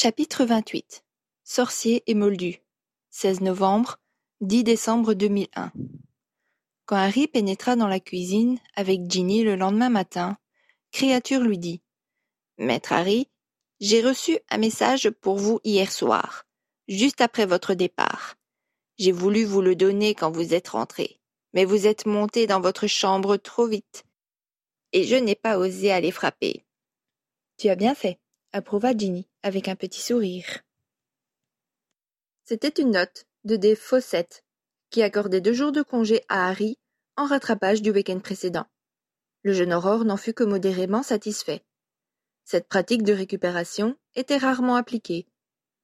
Chapitre 28 Sorcier et Moldu 16 novembre 10 décembre 2001 Quand Harry pénétra dans la cuisine avec Ginny le lendemain matin, Créature lui dit Maître Harry, j'ai reçu un message pour vous hier soir, juste après votre départ. J'ai voulu vous le donner quand vous êtes rentré, mais vous êtes monté dans votre chambre trop vite, et je n'ai pas osé aller frapper. Tu as bien fait, approuva Ginny avec un petit sourire. C'était une note de des Fawcett qui accordait deux jours de congé à Harry en rattrapage du week-end précédent. Le jeune Aurore n'en fut que modérément satisfait. Cette pratique de récupération était rarement appliquée,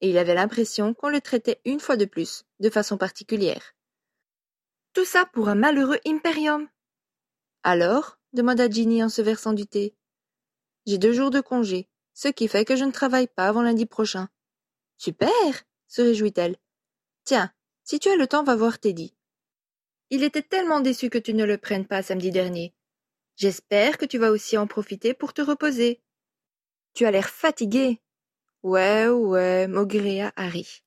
et il avait l'impression qu'on le traitait une fois de plus, de façon particulière. Tout ça pour un malheureux Imperium. Alors, demanda Ginny en se versant du thé. J'ai deux jours de congé, ce qui fait que je ne travaille pas avant lundi prochain. Super se réjouit-elle. Tiens, si tu as le temps, va voir Teddy. Il était tellement déçu que tu ne le prennes pas samedi dernier. J'espère que tu vas aussi en profiter pour te reposer. Tu as l'air fatigué. Ouais, ouais, maugréa Harry.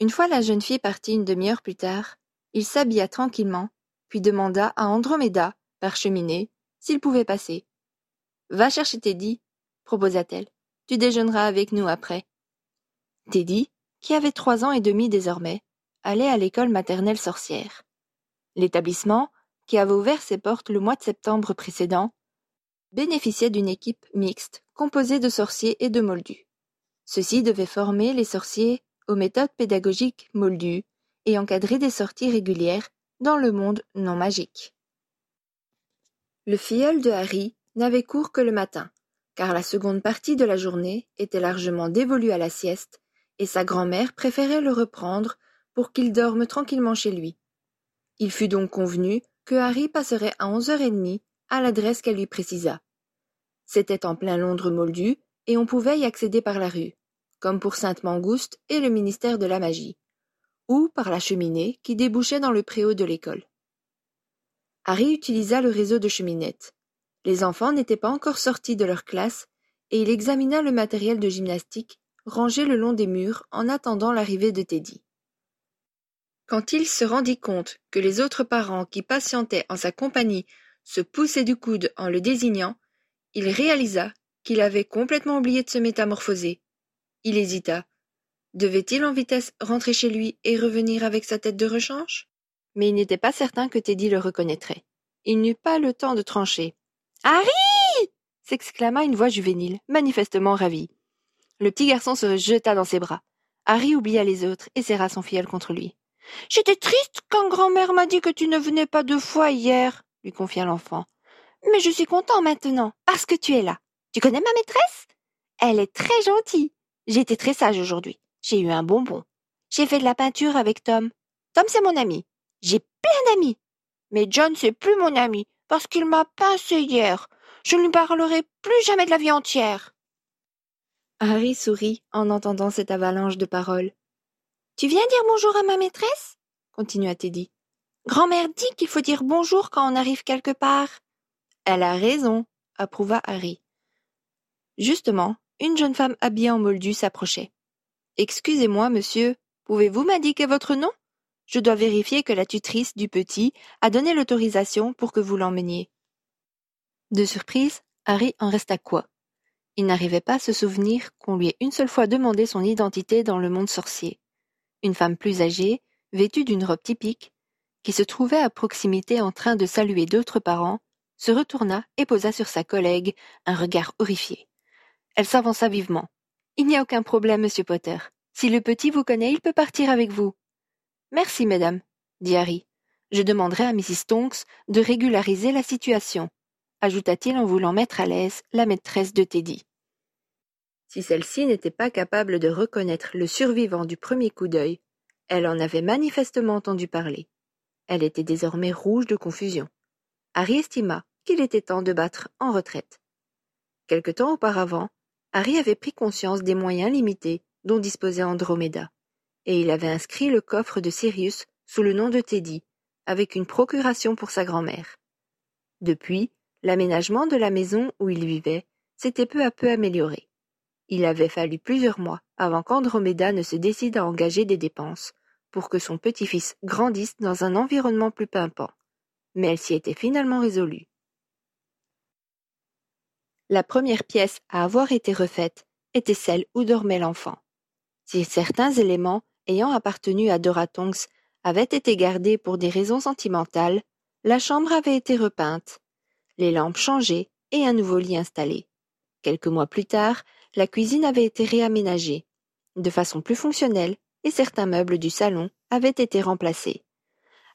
Une fois la jeune fille partie une demi-heure plus tard, il s'habilla tranquillement, puis demanda à Andromeda, par cheminée, s'il pouvait passer. Va chercher Teddy, proposa-t-elle. Tu déjeuneras avec nous après. Teddy, qui avait trois ans et demi désormais, allait à l'école maternelle sorcière. L'établissement, qui avait ouvert ses portes le mois de septembre précédent, bénéficiait d'une équipe mixte composée de sorciers et de moldus. Ceux-ci devaient former les sorciers aux méthodes pédagogiques moldues et encadrer des sorties régulières dans le monde non magique. Le filleul de Harry n'avait cours que le matin, car la seconde partie de la journée était largement dévolue à la sieste, et sa grand-mère préférait le reprendre pour qu'il dorme tranquillement chez lui. Il fut donc convenu que Harry passerait à onze heures et demie à l'adresse qu'elle lui précisa. C'était en plein Londres moldu, et on pouvait y accéder par la rue, comme pour Sainte-Mangouste et le ministère de la Magie, ou par la cheminée qui débouchait dans le préau de l'école. Harry utilisa le réseau de cheminettes. Les enfants n'étaient pas encore sortis de leur classe, et il examina le matériel de gymnastique rangé le long des murs en attendant l'arrivée de Teddy. Quand il se rendit compte que les autres parents qui patientaient en sa compagnie se poussaient du coude en le désignant, il réalisa qu'il avait complètement oublié de se métamorphoser. Il hésita. Devait-il en vitesse rentrer chez lui et revenir avec sa tête de rechange? Mais il n'était pas certain que Teddy le reconnaîtrait. Il n'eut pas le temps de trancher. Harry s'exclama une voix juvénile, manifestement ravie. Le petit garçon se jeta dans ses bras. Harry oublia les autres et serra son filleul contre lui. J'étais triste quand grand-mère m'a dit que tu ne venais pas deux fois hier, lui confia l'enfant. Mais je suis content maintenant, parce que tu es là. Tu connais ma maîtresse? Elle est très gentille. J'ai été très sage aujourd'hui. J'ai eu un bonbon. J'ai fait de la peinture avec Tom. Tom, c'est mon ami. J'ai plein d'amis. Mais John, c'est plus mon ami parce qu'il m'a pincé hier. Je ne lui parlerai plus jamais de la vie entière. Harry sourit en entendant cette avalanche de paroles. Tu viens dire bonjour à ma maîtresse? continua Teddy. Grand-mère dit qu'il faut dire bonjour quand on arrive quelque part. Elle a raison, approuva Harry. Justement, une jeune femme habillée en moldu s'approchait. Excusez-moi, monsieur, pouvez-vous m'indiquer votre nom? Je dois vérifier que la tutrice du petit a donné l'autorisation pour que vous l'emmeniez. De surprise, Harry en resta quoi? Il n'arrivait pas à se souvenir qu'on lui ait une seule fois demandé son identité dans le monde sorcier. Une femme plus âgée, vêtue d'une robe typique, qui se trouvait à proximité en train de saluer d'autres parents, se retourna et posa sur sa collègue un regard horrifié. Elle s'avança vivement. Il n'y a aucun problème, monsieur Potter. Si le petit vous connaît, il peut partir avec vous. Merci, mesdames, dit Harry. Je demanderai à Mrs. Tonks de régulariser la situation, ajouta-t-il en voulant mettre à l'aise la maîtresse de Teddy. Si celle-ci n'était pas capable de reconnaître le survivant du premier coup d'œil, elle en avait manifestement entendu parler. Elle était désormais rouge de confusion. Harry estima qu'il était temps de battre en retraite. Quelque temps auparavant, Harry avait pris conscience des moyens limités dont disposait Andromeda et il avait inscrit le coffre de Sirius sous le nom de Teddy, avec une procuration pour sa grand-mère. Depuis, l'aménagement de la maison où il vivait s'était peu à peu amélioré. Il avait fallu plusieurs mois avant qu'Andromeda ne se décide à engager des dépenses pour que son petit-fils grandisse dans un environnement plus pimpant, mais elle s'y était finalement résolue. La première pièce à avoir été refaite était celle où dormait l'enfant. Si certains éléments ayant appartenu à Dora Tonks avaient été gardés pour des raisons sentimentales, la chambre avait été repeinte, les lampes changées et un nouveau lit installé. Quelques mois plus tard, la cuisine avait été réaménagée, de façon plus fonctionnelle, et certains meubles du salon avaient été remplacés.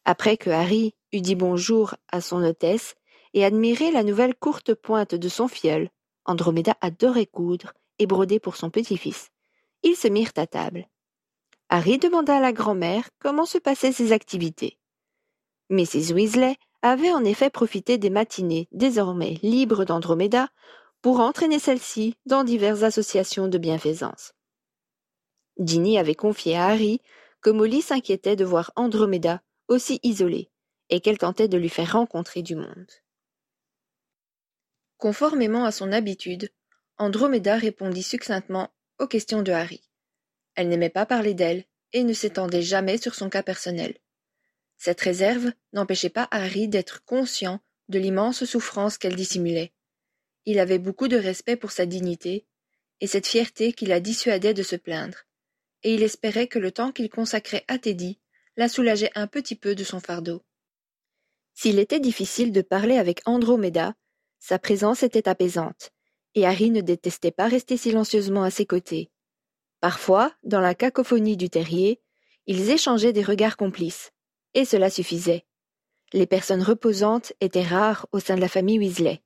Après que Harry eut dit bonjour à son hôtesse et admiré la nouvelle courte pointe de son fiole, Andromeda adorait coudre et broder pour son petit-fils. Ils se mirent à table. Harry demanda à la grand-mère comment se passaient ses activités. Mrs. Weasley avait en effet profité des matinées désormais libres d'Andromeda pour entraîner celle-ci dans diverses associations de bienfaisance. Ginny avait confié à Harry que Molly s'inquiétait de voir Andromeda aussi isolée et qu'elle tentait de lui faire rencontrer du monde. Conformément à son habitude, Andromeda répondit succinctement aux questions de Harry. Elle n'aimait pas parler d'elle et ne s'étendait jamais sur son cas personnel. Cette réserve n'empêchait pas Harry d'être conscient de l'immense souffrance qu'elle dissimulait. Il avait beaucoup de respect pour sa dignité, et cette fierté qui la dissuadait de se plaindre, et il espérait que le temps qu'il consacrait à Teddy la soulageait un petit peu de son fardeau. S'il était difficile de parler avec Andromeda, sa présence était apaisante, et Harry ne détestait pas rester silencieusement à ses côtés. Parfois, dans la cacophonie du terrier, ils échangeaient des regards complices, et cela suffisait. Les personnes reposantes étaient rares au sein de la famille Weasley.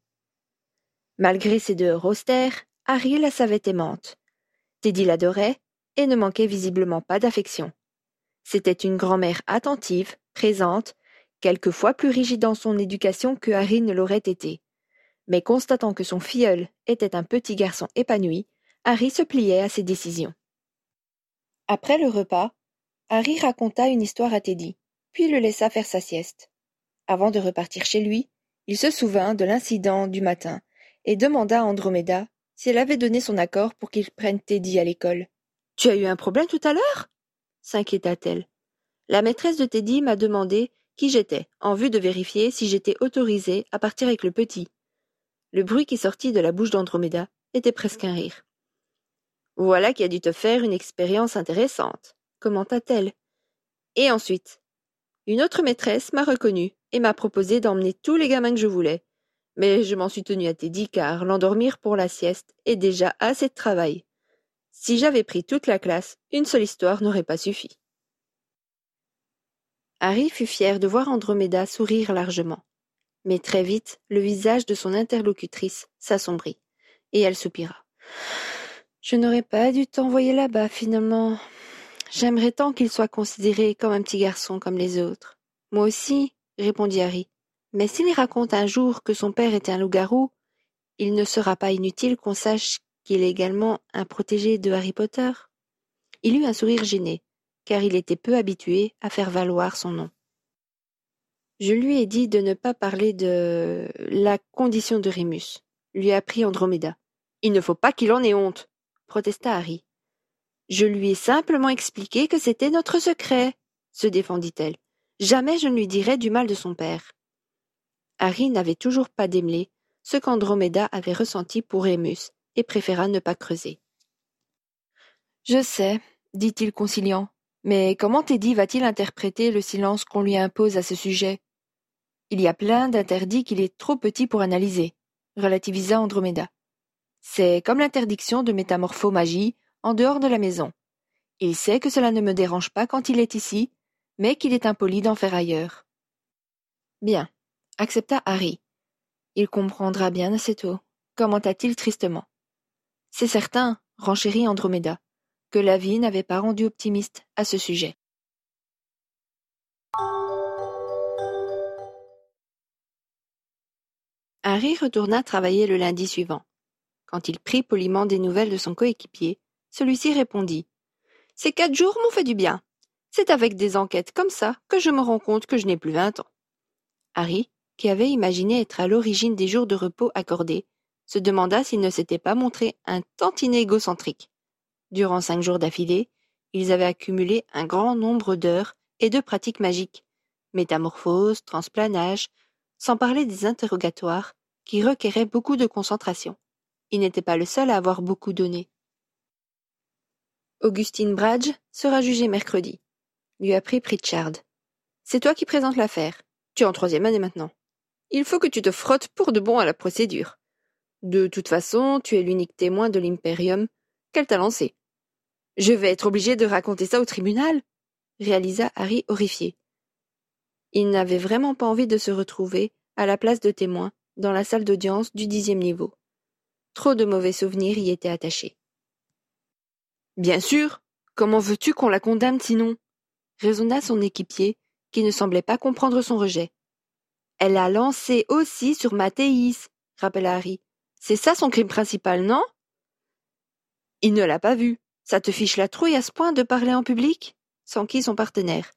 Malgré ses deux austères, Harry la savait aimante. Teddy l'adorait et ne manquait visiblement pas d'affection. C'était une grand-mère attentive, présente, quelquefois plus rigide dans son éducation que Harry ne l'aurait été. Mais constatant que son filleul était un petit garçon épanoui, Harry se pliait à ses décisions. Après le repas, Harry raconta une histoire à Teddy, puis le laissa faire sa sieste. Avant de repartir chez lui, il se souvint de l'incident du matin et demanda à Andromeda si elle avait donné son accord pour qu'il prenne Teddy à l'école. Tu as eu un problème tout à l'heure? s'inquiéta-t-elle. La maîtresse de Teddy m'a demandé qui j'étais, en vue de vérifier si j'étais autorisée à partir avec le petit. Le bruit qui sortit de la bouche d'Andromeda était presque un rire. Voilà qui a dû te faire une expérience intéressante, commenta-t-elle. Et ensuite, une autre maîtresse m'a reconnue et m'a proposé d'emmener tous les gamins que je voulais. Mais je m'en suis tenue à Teddy car l'endormir pour la sieste est déjà assez de travail. Si j'avais pris toute la classe, une seule histoire n'aurait pas suffi. Harry fut fier de voir Andromeda sourire largement. Mais très vite, le visage de son interlocutrice s'assombrit, et elle soupira. Je n'aurais pas dû t'envoyer là-bas, finalement. J'aimerais tant qu'il soit considéré comme un petit garçon comme les autres. Moi aussi, répondit Harry. Mais s'il raconte un jour que son père était un loup-garou, il ne sera pas inutile qu'on sache qu'il est également un protégé de Harry Potter. Il eut un sourire gêné, car il était peu habitué à faire valoir son nom. Je lui ai dit de ne pas parler de la condition de Rémus, lui apprit Andromeda. Il ne faut pas qu'il en ait honte, protesta Harry. Je lui ai simplement expliqué que c'était notre secret, se défendit-elle. Jamais je ne lui dirai du mal de son père. Harry n'avait toujours pas démêlé ce qu'Andromeda avait ressenti pour Rémus et préféra ne pas creuser. Je sais, dit-il conciliant, mais comment Teddy va-t-il interpréter le silence qu'on lui impose à ce sujet? Il y a plein d'interdits qu'il est trop petit pour analyser, relativisa Andromeda. C'est comme l'interdiction de métamorphomagie en dehors de la maison. Il sait que cela ne me dérange pas quand il est ici, mais qu'il est impoli d'en faire ailleurs. Bien, accepta Harry. Il comprendra bien assez tôt, commenta-t-il tristement. C'est certain, renchérit Andromeda, que la vie n'avait pas rendu optimiste à ce sujet. Harry retourna travailler le lundi suivant. Quand il prit poliment des nouvelles de son coéquipier, celui-ci répondit. Ces quatre jours m'ont fait du bien. C'est avec des enquêtes comme ça que je me rends compte que je n'ai plus vingt ans. Harry, qui avait imaginé être à l'origine des jours de repos accordés, se demanda s'il ne s'était pas montré un tantinet égocentrique. Durant cinq jours d'affilée, ils avaient accumulé un grand nombre d'heures et de pratiques magiques, métamorphose, transplanage, sans parler des interrogatoires, qui requéraient beaucoup de concentration. Il n'était pas le seul à avoir beaucoup donné. Augustine Bradge sera jugée mercredi, lui apprit Pritchard. C'est toi qui présentes l'affaire. Tu es en troisième année maintenant. Il faut que tu te frottes pour de bon à la procédure. De toute façon, tu es l'unique témoin de l'impérium qu'elle t'a lancé. Je vais être obligé de raconter ça au tribunal, réalisa Harry horrifié. Il n'avait vraiment pas envie de se retrouver à la place de témoin dans la salle d'audience du dixième niveau. Trop de mauvais souvenirs y étaient attachés. Bien sûr. Comment veux-tu qu'on la condamne sinon? raisonna son équipier, qui ne semblait pas comprendre son rejet. Elle a lancé aussi sur Mathéis, rappela Harry. C'est ça son crime principal, non? Il ne l'a pas vu. Ça te fiche la trouille à ce point de parler en public? s'enquit son partenaire.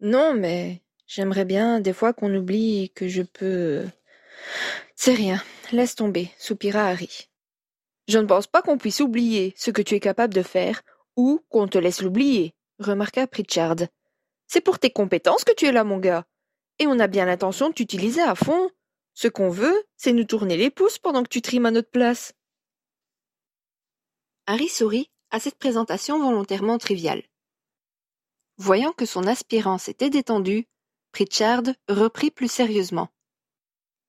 Non, mais j'aimerais bien des fois qu'on oublie que je peux. C'est rien, laisse tomber, soupira Harry. Je ne pense pas qu'on puisse oublier ce que tu es capable de faire, ou qu'on te laisse l'oublier, remarqua Pritchard. C'est pour tes compétences que tu es là, mon gars. Et on a bien l'intention de t'utiliser à fond. Ce qu'on veut, c'est nous tourner les pouces pendant que tu trimes à notre place. Harry sourit à cette présentation volontairement triviale. Voyant que son aspirant s'était détendu, Pritchard reprit plus sérieusement.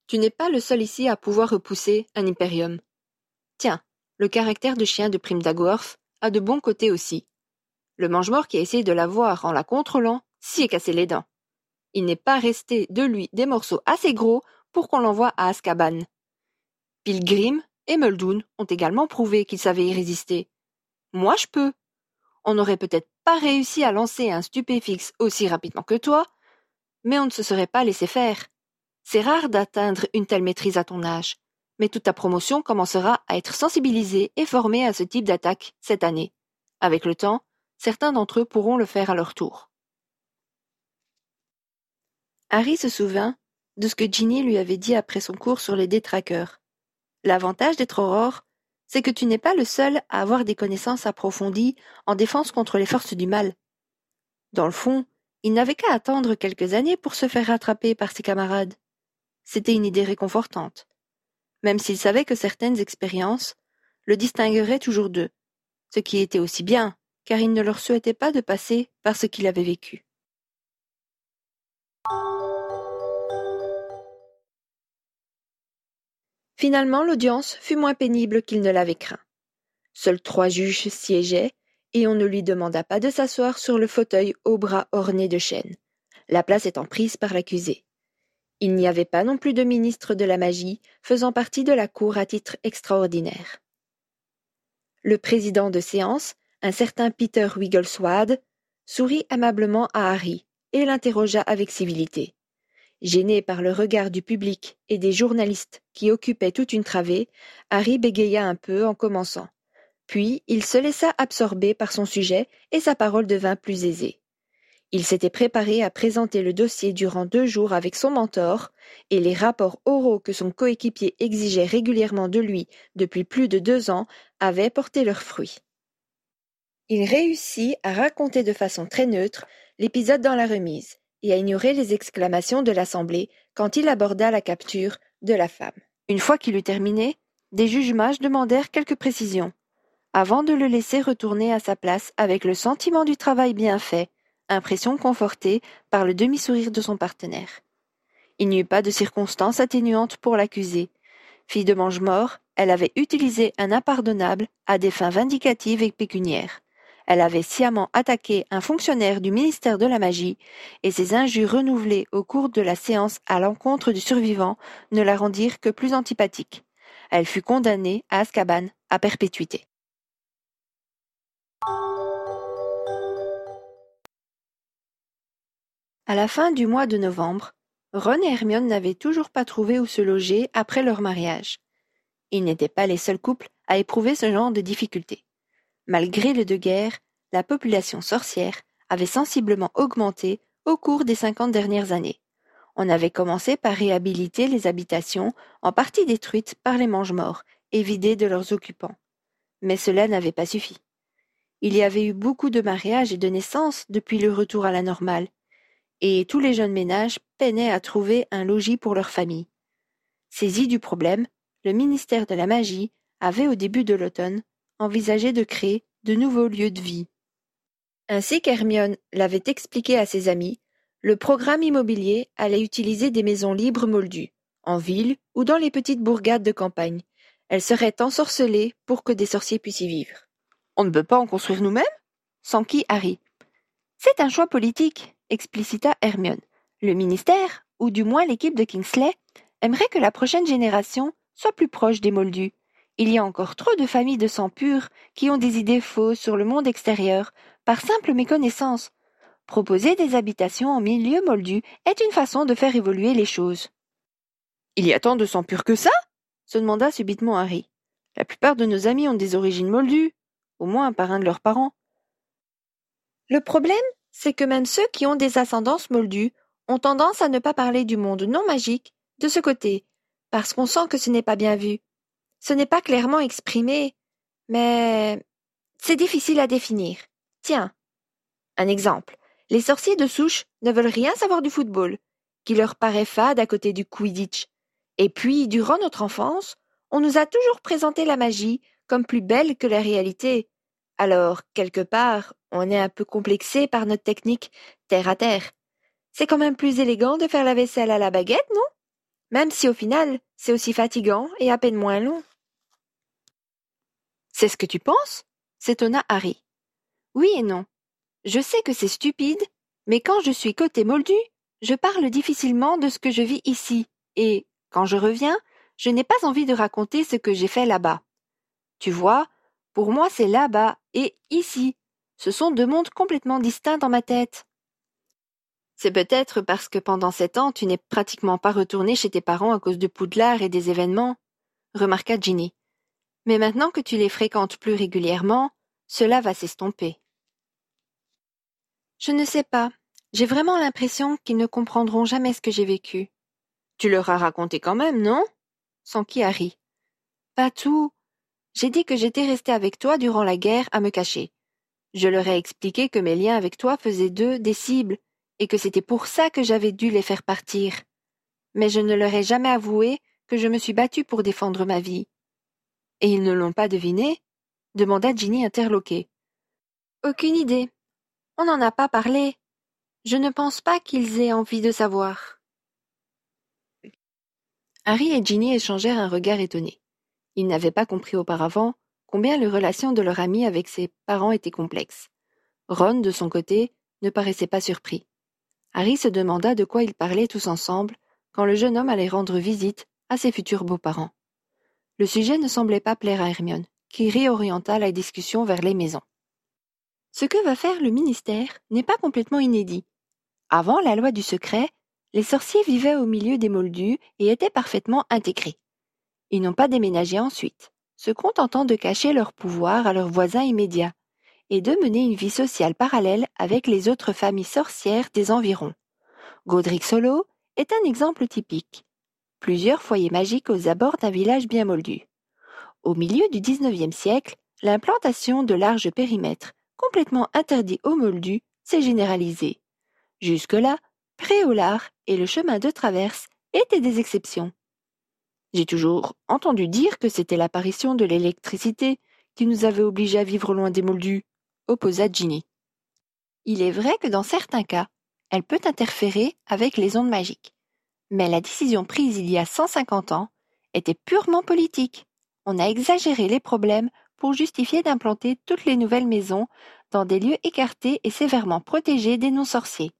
Tu n'es pas le seul ici à pouvoir repousser un impérium. Tiens, le caractère de chien de Prime Dagworth a de bons côtés aussi. Le mange-mort qui a essayé de la voir en la contrôlant s'y est cassé les dents. Il n'est pas resté de lui des morceaux assez gros pour qu'on l'envoie à Azkaban. Pilgrim et Muldoon ont également prouvé qu'ils savaient y résister. Moi, je peux. On n'aurait peut-être pas réussi à lancer un stupéfixe aussi rapidement que toi, mais on ne se serait pas laissé faire. C'est rare d'atteindre une telle maîtrise à ton âge, mais toute ta promotion commencera à être sensibilisée et formée à ce type d'attaque cette année. Avec le temps, certains d'entre eux pourront le faire à leur tour. Harry se souvint de ce que Ginny lui avait dit après son cours sur les détraqueurs. L'avantage d'être aurore, c'est que tu n'es pas le seul à avoir des connaissances approfondies en défense contre les forces du mal. Dans le fond, il n'avait qu'à attendre quelques années pour se faire rattraper par ses camarades. C'était une idée réconfortante. Même s'il savait que certaines expériences le distingueraient toujours d'eux, ce qui était aussi bien, car il ne leur souhaitait pas de passer par ce qu'il avait vécu. Finalement, l'audience fut moins pénible qu'il ne l'avait craint. Seuls trois juges siégeaient, et on ne lui demanda pas de s'asseoir sur le fauteuil aux bras ornés de chaînes, la place étant prise par l'accusé. Il n'y avait pas non plus de ministre de la magie faisant partie de la cour à titre extraordinaire. Le président de séance, un certain Peter Wiggleswad, sourit aimablement à Harry et l'interrogea avec civilité. Gêné par le regard du public et des journalistes qui occupaient toute une travée, Harry bégaya un peu en commençant. Puis il se laissa absorber par son sujet et sa parole devint plus aisée. Il s'était préparé à présenter le dossier durant deux jours avec son mentor, et les rapports oraux que son coéquipier exigeait régulièrement de lui depuis plus de deux ans avaient porté leurs fruits. Il réussit à raconter de façon très neutre l'épisode dans la remise, et à ignorer les exclamations de l'assemblée quand il aborda la capture de la femme. Une fois qu'il eut terminé, des juges mages demandèrent quelques précisions, avant de le laisser retourner à sa place avec le sentiment du travail bien fait, impression confortée par le demi-sourire de son partenaire. Il n'y eut pas de circonstances atténuantes pour l'accuser. Fille de mange-mort, elle avait utilisé un impardonnable à des fins vindicatives et pécuniaires. Elle avait sciemment attaqué un fonctionnaire du ministère de la Magie, et ses injures renouvelées au cours de la séance à l'encontre du survivant ne la rendirent que plus antipathique. Elle fut condamnée à Azkaban à perpétuité. À la fin du mois de novembre, Ron et Hermione n'avaient toujours pas trouvé où se loger après leur mariage. Ils n'étaient pas les seuls couples à éprouver ce genre de difficultés. Malgré le de guerre, la population sorcière avait sensiblement augmenté au cours des cinquante dernières années. On avait commencé par réhabiliter les habitations, en partie détruites par les mange-morts et vidées de leurs occupants. Mais cela n'avait pas suffi. Il y avait eu beaucoup de mariages et de naissances depuis le retour à la normale, et tous les jeunes ménages peinaient à trouver un logis pour leur famille. Saisi du problème, le ministère de la Magie avait au début de l'automne envisagé de créer de nouveaux lieux de vie. Ainsi qu'Hermione l'avait expliqué à ses amis, le programme immobilier allait utiliser des maisons libres moldues, en ville ou dans les petites bourgades de campagne. Elles seraient ensorcelées pour que des sorciers puissent y vivre. On ne peut pas en construire nous-mêmes? S'enquit Harry? C'est un choix politique, explicita Hermione. Le ministère, ou du moins l'équipe de Kingsley, aimerait que la prochaine génération soit plus proche des moldus. Il y a encore trop de familles de sang pur qui ont des idées fausses sur le monde extérieur par simple méconnaissance. Proposer des habitations en milieu moldu est une façon de faire évoluer les choses. Il y a tant de sang pur que ça? se demanda subitement Harry. La plupart de nos amis ont des origines moldues, au moins par un de leurs parents. Le problème, c'est que même ceux qui ont des ascendances moldues ont tendance à ne pas parler du monde non magique de ce côté, parce qu'on sent que ce n'est pas bien vu. Ce n'est pas clairement exprimé, mais c'est difficile à définir. Tiens, un exemple. Les sorciers de souche ne veulent rien savoir du football, qui leur paraît fade à côté du Quidditch. Et puis, durant notre enfance, on nous a toujours présenté la magie comme plus belle que la réalité. Alors, quelque part, on est un peu complexé par notre technique terre à terre. C'est quand même plus élégant de faire la vaisselle à la baguette, non? Même si au final, c'est aussi fatigant et à peine moins long. C'est ce que tu penses? s'étonna Harry. Oui et non. Je sais que c'est stupide, mais quand je suis côté moldu, je parle difficilement de ce que je vis ici, et, quand je reviens, je n'ai pas envie de raconter ce que j'ai fait là-bas. Tu vois, pour moi c'est là-bas et ici. Ce sont deux mondes complètement distincts dans ma tête. C'est peut-être parce que pendant sept ans tu n'es pratiquement pas retourné chez tes parents à cause de Poudlard et des événements, remarqua Ginny. Mais maintenant que tu les fréquentes plus régulièrement, cela va s'estomper. Je ne sais pas. J'ai vraiment l'impression qu'ils ne comprendront jamais ce que j'ai vécu. Tu leur as raconté quand même, non? Qui Harry. Pas tout. J'ai dit que j'étais resté avec toi durant la guerre à me cacher. Je leur ai expliqué que mes liens avec toi faisaient d'eux des cibles, et que c'était pour ça que j'avais dû les faire partir. Mais je ne leur ai jamais avoué que je me suis battue pour défendre ma vie. Et ils ne l'ont pas deviné demanda Ginny interloquée. Aucune idée. On n'en a pas parlé. Je ne pense pas qu'ils aient envie de savoir. Harry et Ginny échangèrent un regard étonné. Ils n'avaient pas compris auparavant combien les relations de leur ami avec ses parents étaient complexes. Ron, de son côté, ne paraissait pas surpris. Harry se demanda de quoi ils parlaient tous ensemble quand le jeune homme allait rendre visite à ses futurs beaux-parents. Le sujet ne semblait pas plaire à Hermione, qui réorienta la discussion vers les maisons. Ce que va faire le ministère n'est pas complètement inédit. Avant la loi du secret, les sorciers vivaient au milieu des moldus et étaient parfaitement intégrés. Ils n'ont pas déménagé ensuite, se contentant de cacher leur pouvoir à leurs voisins immédiats et de mener une vie sociale parallèle avec les autres familles sorcières des environs. Godric Solo est un exemple typique. Plusieurs foyers magiques aux abords d'un village bien moldu. Au milieu du XIXe siècle, l'implantation de larges périmètres, complètement interdits aux moldus, s'est généralisée. Jusque-là, Préolard et le chemin de traverse étaient des exceptions. J'ai toujours entendu dire que c'était l'apparition de l'électricité qui nous avait obligés à vivre loin des moldus, opposa Ginny. Il est vrai que dans certains cas, elle peut interférer avec les ondes magiques. Mais la décision prise il y a 150 ans était purement politique. On a exagéré les problèmes pour justifier d'implanter toutes les nouvelles maisons dans des lieux écartés et sévèrement protégés des non-sorciers.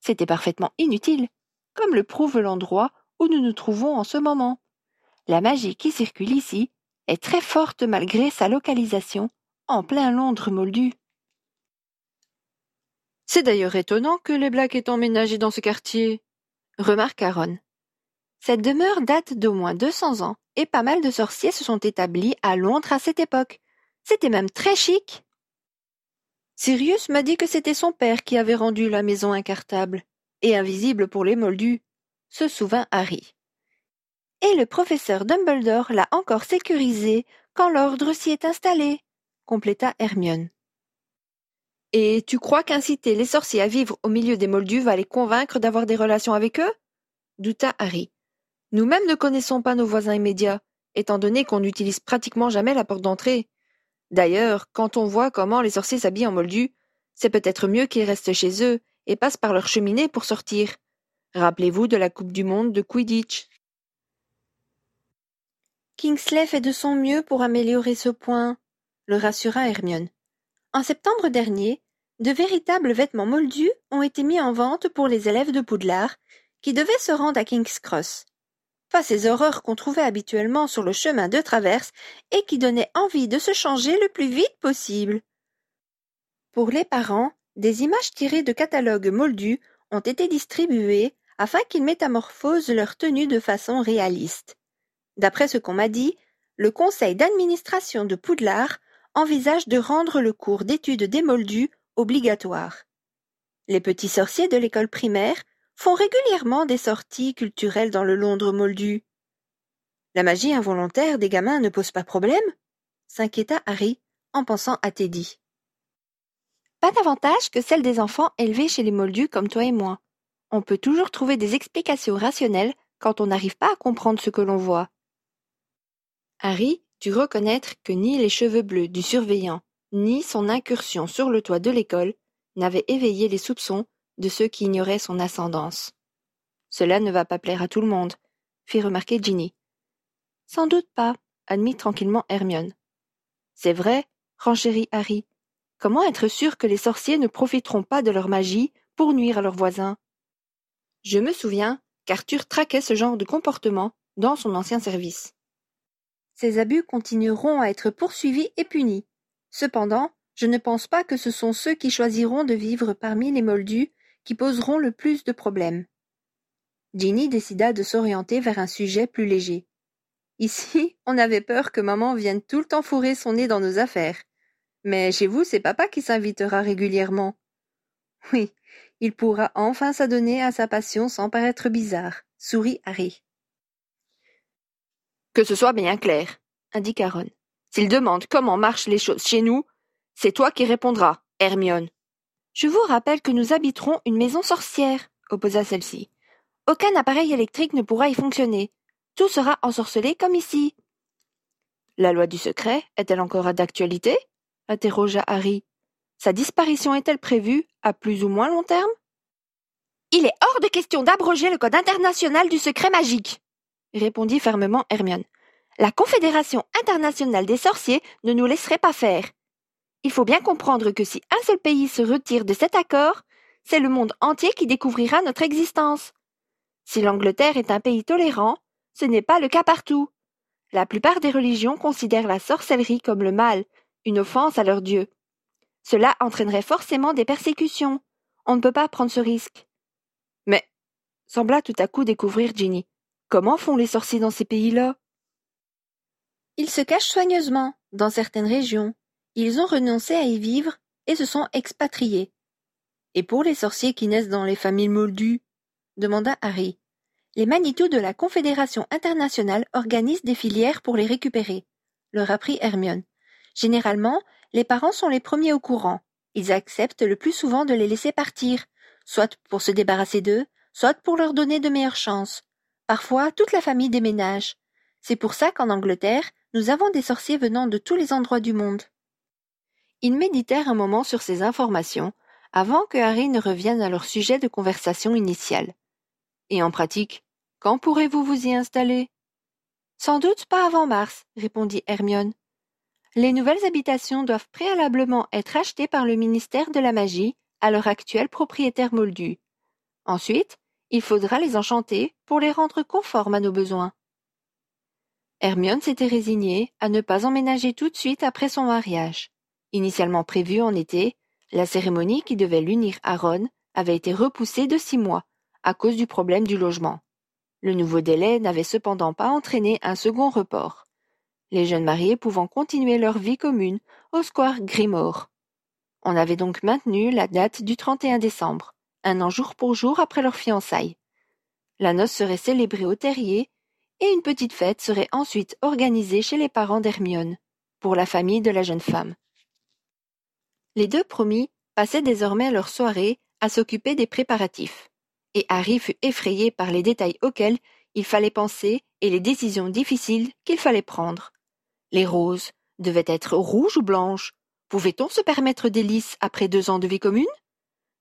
C'était parfaitement inutile, comme le prouve l'endroit où nous nous trouvons en ce moment. La magie qui circule ici est très forte malgré sa localisation en plein Londres moldu. C'est d'ailleurs étonnant que les Blacks aient emménagé dans ce quartier, remarque Aaron. Cette demeure date d'au moins deux cents ans, et pas mal de sorciers se sont établis à Londres à cette époque. C'était même très chic. Sirius m'a dit que c'était son père qui avait rendu la maison incartable et invisible pour les moldus, se souvint Harry. Et le professeur Dumbledore l'a encore sécurisé quand l'ordre s'y est installé, compléta Hermione. Et tu crois qu'inciter les sorciers à vivre au milieu des moldus va les convaincre d'avoir des relations avec eux? douta Harry. Nous-mêmes ne connaissons pas nos voisins immédiats, étant donné qu'on n'utilise pratiquement jamais la porte d'entrée. D'ailleurs, quand on voit comment les sorciers s'habillent en moldus, c'est peut-être mieux qu'ils restent chez eux et passent par leur cheminée pour sortir. Rappelez-vous de la Coupe du Monde de Quidditch. Kingsley fait de son mieux pour améliorer ce point, le rassura Hermione. En septembre dernier, de véritables vêtements moldus ont été mis en vente pour les élèves de Poudlard qui devaient se rendre à King's Cross. Pas ces horreurs qu'on trouvait habituellement sur le chemin de traverse et qui donnaient envie de se changer le plus vite possible. Pour les parents, des images tirées de catalogues moldus ont été distribuées afin qu'ils métamorphosent leur tenue de façon réaliste. D'après ce qu'on m'a dit, le conseil d'administration de Poudlard envisage de rendre le cours d'études des moldus obligatoire. Les petits sorciers de l'école primaire font régulièrement des sorties culturelles dans le Londres moldu. La magie involontaire des gamins ne pose pas problème s'inquiéta Harry en pensant à Teddy. Pas davantage que celle des enfants élevés chez les moldus comme toi et moi. On peut toujours trouver des explications rationnelles quand on n'arrive pas à comprendre ce que l'on voit. Harry dut reconnaître que ni les cheveux bleus du surveillant, ni son incursion sur le toit de l'école n'avaient éveillé les soupçons de ceux qui ignoraient son ascendance. Cela ne va pas plaire à tout le monde, fit remarquer Ginny. Sans doute pas, admit tranquillement Hermione. C'est vrai, renchérit Harry. Comment être sûr que les sorciers ne profiteront pas de leur magie pour nuire à leurs voisins? Je me souviens qu'Arthur traquait ce genre de comportement dans son ancien service. Ces abus continueront à être poursuivis et punis. Cependant, je ne pense pas que ce sont ceux qui choisiront de vivre parmi les moldus qui poseront le plus de problèmes. Ginny décida de s'orienter vers un sujet plus léger. Ici, on avait peur que maman vienne tout le temps fourrer son nez dans nos affaires. Mais chez vous, c'est papa qui s'invitera régulièrement. Oui, il pourra enfin s'adonner à sa passion sans paraître bizarre, sourit Harry. Que ce soit bien clair, indiqua Ron. S'il demande comment marchent les choses chez nous, c'est toi qui répondras, Hermione. Je vous rappelle que nous habiterons une maison sorcière, opposa celle-ci. Aucun appareil électrique ne pourra y fonctionner. Tout sera ensorcelé comme ici. La loi du secret est-elle encore d'actualité? interrogea Harry. Sa disparition est-elle prévue à plus ou moins long terme? Il est hors de question d'abroger le code international du secret magique, répondit fermement Hermione. La Confédération internationale des sorciers ne nous laisserait pas faire. Il faut bien comprendre que si un seul pays se retire de cet accord, c'est le monde entier qui découvrira notre existence. Si l'Angleterre est un pays tolérant, ce n'est pas le cas partout. La plupart des religions considèrent la sorcellerie comme le mal, une offense à leur Dieu. Cela entraînerait forcément des persécutions. On ne peut pas prendre ce risque. Mais, sembla tout à coup découvrir Ginny. Comment font les sorciers dans ces pays-là? Ils se cachent soigneusement, dans certaines régions. Ils ont renoncé à y vivre et se sont expatriés. Et pour les sorciers qui naissent dans les familles moldues demanda Harry. Les Manitou de la Confédération internationale organisent des filières pour les récupérer, leur apprit Hermione. Généralement, les parents sont les premiers au courant. Ils acceptent le plus souvent de les laisser partir, soit pour se débarrasser d'eux, soit pour leur donner de meilleures chances. Parfois, toute la famille déménage. C'est pour ça qu'en Angleterre, nous avons des sorciers venant de tous les endroits du monde. Ils méditèrent un moment sur ces informations avant que Harry ne revienne à leur sujet de conversation initial. Et en pratique, quand pourrez-vous vous y installer? Sans doute pas avant mars, répondit Hermione. Les nouvelles habitations doivent préalablement être achetées par le ministère de la Magie à leur actuel propriétaire moldu. Ensuite, il faudra les enchanter pour les rendre conformes à nos besoins. Hermione s'était résignée à ne pas emménager tout de suite après son mariage. Initialement prévue en été, la cérémonie qui devait l'unir à Ron avait été repoussée de six mois à cause du problème du logement. Le nouveau délai n'avait cependant pas entraîné un second report, les jeunes mariés pouvant continuer leur vie commune au square Grimore. On avait donc maintenu la date du 31 décembre, un an jour pour jour après leur fiançailles. La noce serait célébrée au terrier, et une petite fête serait ensuite organisée chez les parents d'Hermione, pour la famille de la jeune femme. Les deux promis passaient désormais leur soirée à s'occuper des préparatifs, et Harry fut effrayé par les détails auxquels il fallait penser et les décisions difficiles qu'il fallait prendre. Les roses devaient être rouges ou blanches Pouvait-on se permettre des lys après deux ans de vie commune?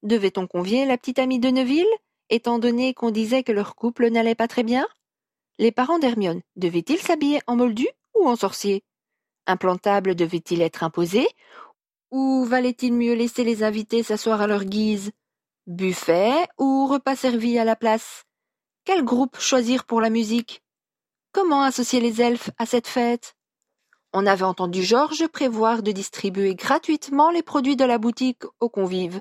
Devait-on convier la petite amie de Neville, étant donné qu'on disait que leur couple n'allait pas très bien? Les parents d'Hermione devaient-ils s'habiller en moldu ou en sorcier? Implantable devait-il être imposé Ou valait-il mieux laisser les invités s'asseoir à leur guise? Buffet ou repas servi à la place? Quel groupe choisir pour la musique? Comment associer les elfes à cette fête? On avait entendu Georges prévoir de distribuer gratuitement les produits de la boutique aux convives.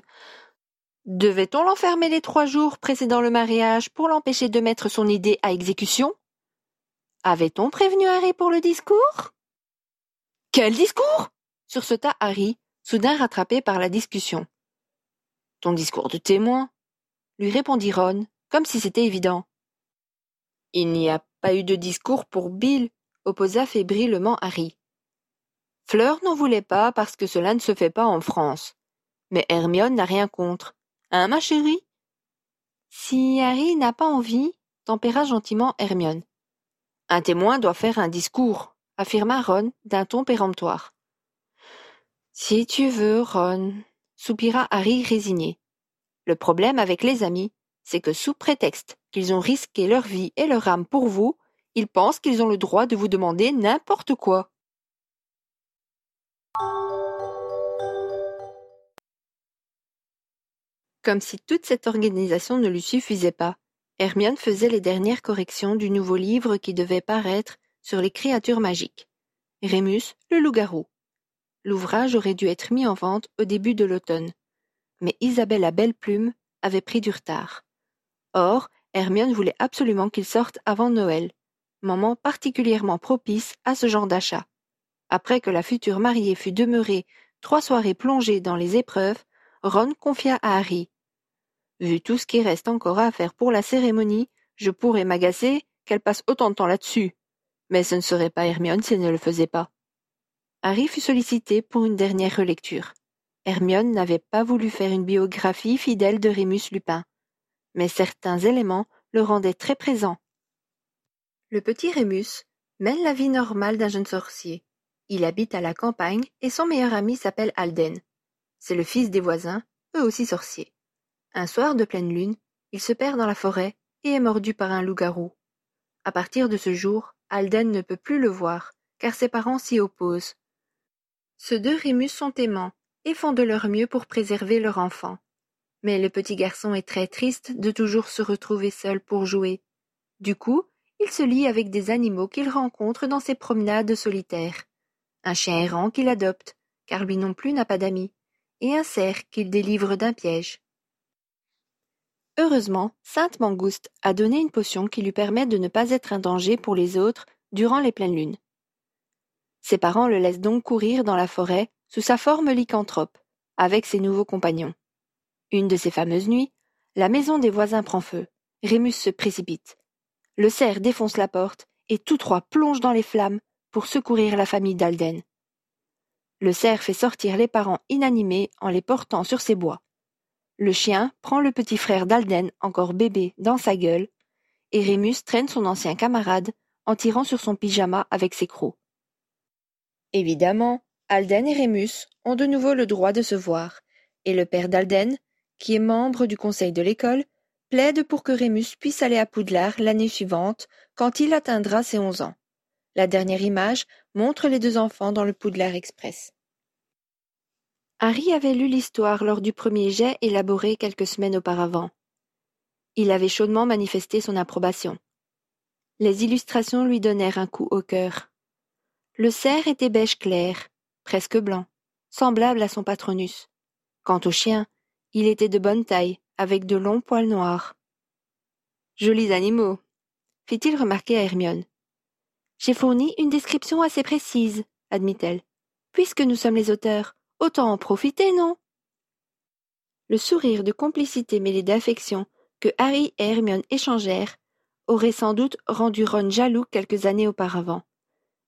Devait-on l'enfermer les trois jours précédant le mariage pour l'empêcher de mettre son idée à exécution? Avait-on prévenu Harry pour le discours? Quel discours? Sursauta Harry, soudain rattrapé par la discussion. Ton discours de témoin, lui répondit Ron, comme si c'était évident. Il n'y a pas eu de discours pour Bill, opposa fébrilement Harry. Fleur n'en voulait pas parce que cela ne se fait pas en France. Mais Hermione n'a rien contre. Hein, ma chérie? Si Harry n'a pas envie, tempéra gentiment Hermione. Un témoin doit faire un discours, affirma Ron d'un ton péremptoire. Si tu veux, Ron, soupira Harry résigné. Le problème avec les amis, c'est que sous prétexte qu'ils ont risqué leur vie et leur âme pour vous, ils pensent qu'ils ont le droit de vous demander n'importe quoi. Comme si toute cette organisation ne lui suffisait pas, Hermione faisait les dernières corrections du nouveau livre qui devait paraître sur les créatures magiques. Rémus, le loup-garou. L'ouvrage aurait dû être mis en vente au début de l'automne. Mais Isabelle à Belle Plume avait pris du retard. Or, Hermione voulait absolument qu'il sorte avant Noël, moment particulièrement propice à ce genre d'achat. Après que la future mariée fut demeurée trois soirées plongée dans les épreuves, Ron confia à Harry Vu tout ce qui reste encore à faire pour la cérémonie, je pourrais m'agacer qu'elle passe autant de temps là-dessus. Mais ce ne serait pas Hermione si elle ne le faisait pas. Harry fut sollicité pour une dernière relecture. Hermione n'avait pas voulu faire une biographie fidèle de Rémus Lupin, mais certains éléments le rendaient très présent. Le petit Rémus mène la vie normale d'un jeune sorcier. Il habite à la campagne et son meilleur ami s'appelle Alden. C'est le fils des voisins, eux aussi sorciers. Un soir de pleine lune, il se perd dans la forêt et est mordu par un loup-garou. À partir de ce jour, Alden ne peut plus le voir, car ses parents s'y opposent. Ceux deux Rémus sont aimants et font de leur mieux pour préserver leur enfant. Mais le petit garçon est très triste de toujours se retrouver seul pour jouer. Du coup, il se lie avec des animaux qu'il rencontre dans ses promenades solitaires. Un chien errant qu'il adopte, car lui non plus n'a pas d'amis, et un cerf qu'il délivre d'un piège. Heureusement, Sainte Mangouste a donné une potion qui lui permet de ne pas être un danger pour les autres durant les pleines lunes. Ses parents le laissent donc courir dans la forêt sous sa forme lycanthrope, avec ses nouveaux compagnons. Une de ces fameuses nuits, la maison des voisins prend feu. Rémus se précipite. Le cerf défonce la porte et tous trois plongent dans les flammes pour secourir la famille d'Alden. Le cerf fait sortir les parents inanimés en les portant sur ses bois. Le chien prend le petit frère d'Alden, encore bébé, dans sa gueule, et Rémus traîne son ancien camarade en tirant sur son pyjama avec ses crocs. Évidemment, Alden et Rémus ont de nouveau le droit de se voir, et le père d'Alden, qui est membre du conseil de l'école, plaide pour que Rémus puisse aller à Poudlard l'année suivante, quand il atteindra ses onze ans. La dernière image montre les deux enfants dans le Poudlard Express. Harry avait lu l'histoire lors du premier jet élaboré quelques semaines auparavant. Il avait chaudement manifesté son approbation. Les illustrations lui donnèrent un coup au cœur. Le cerf était beige clair, presque blanc, semblable à son patronus. Quant au chien, il était de bonne taille, avec de longs poils noirs. Jolis animaux, fit-il remarquer à Hermione. J'ai fourni une description assez précise, admit-elle, puisque nous sommes les auteurs. Autant en profiter, non? Le sourire de complicité mêlé d'affection que Harry et Hermione échangèrent aurait sans doute rendu Ron jaloux quelques années auparavant.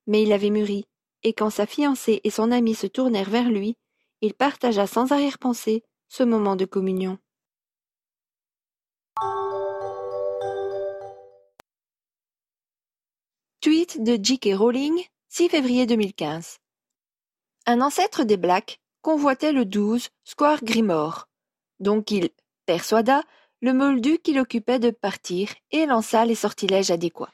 Mais il avait mûri, et quand sa fiancée et son ami se tournèrent vers lui, il partagea sans arrière-pensée ce moment de communion. Tweet de J.K. Rowling, 6 février 2015. Un ancêtre des Blacks convoitait le 12 Square Grimore, donc il persuada le moldu qu'il occupait de partir et lança les sortilèges adéquats.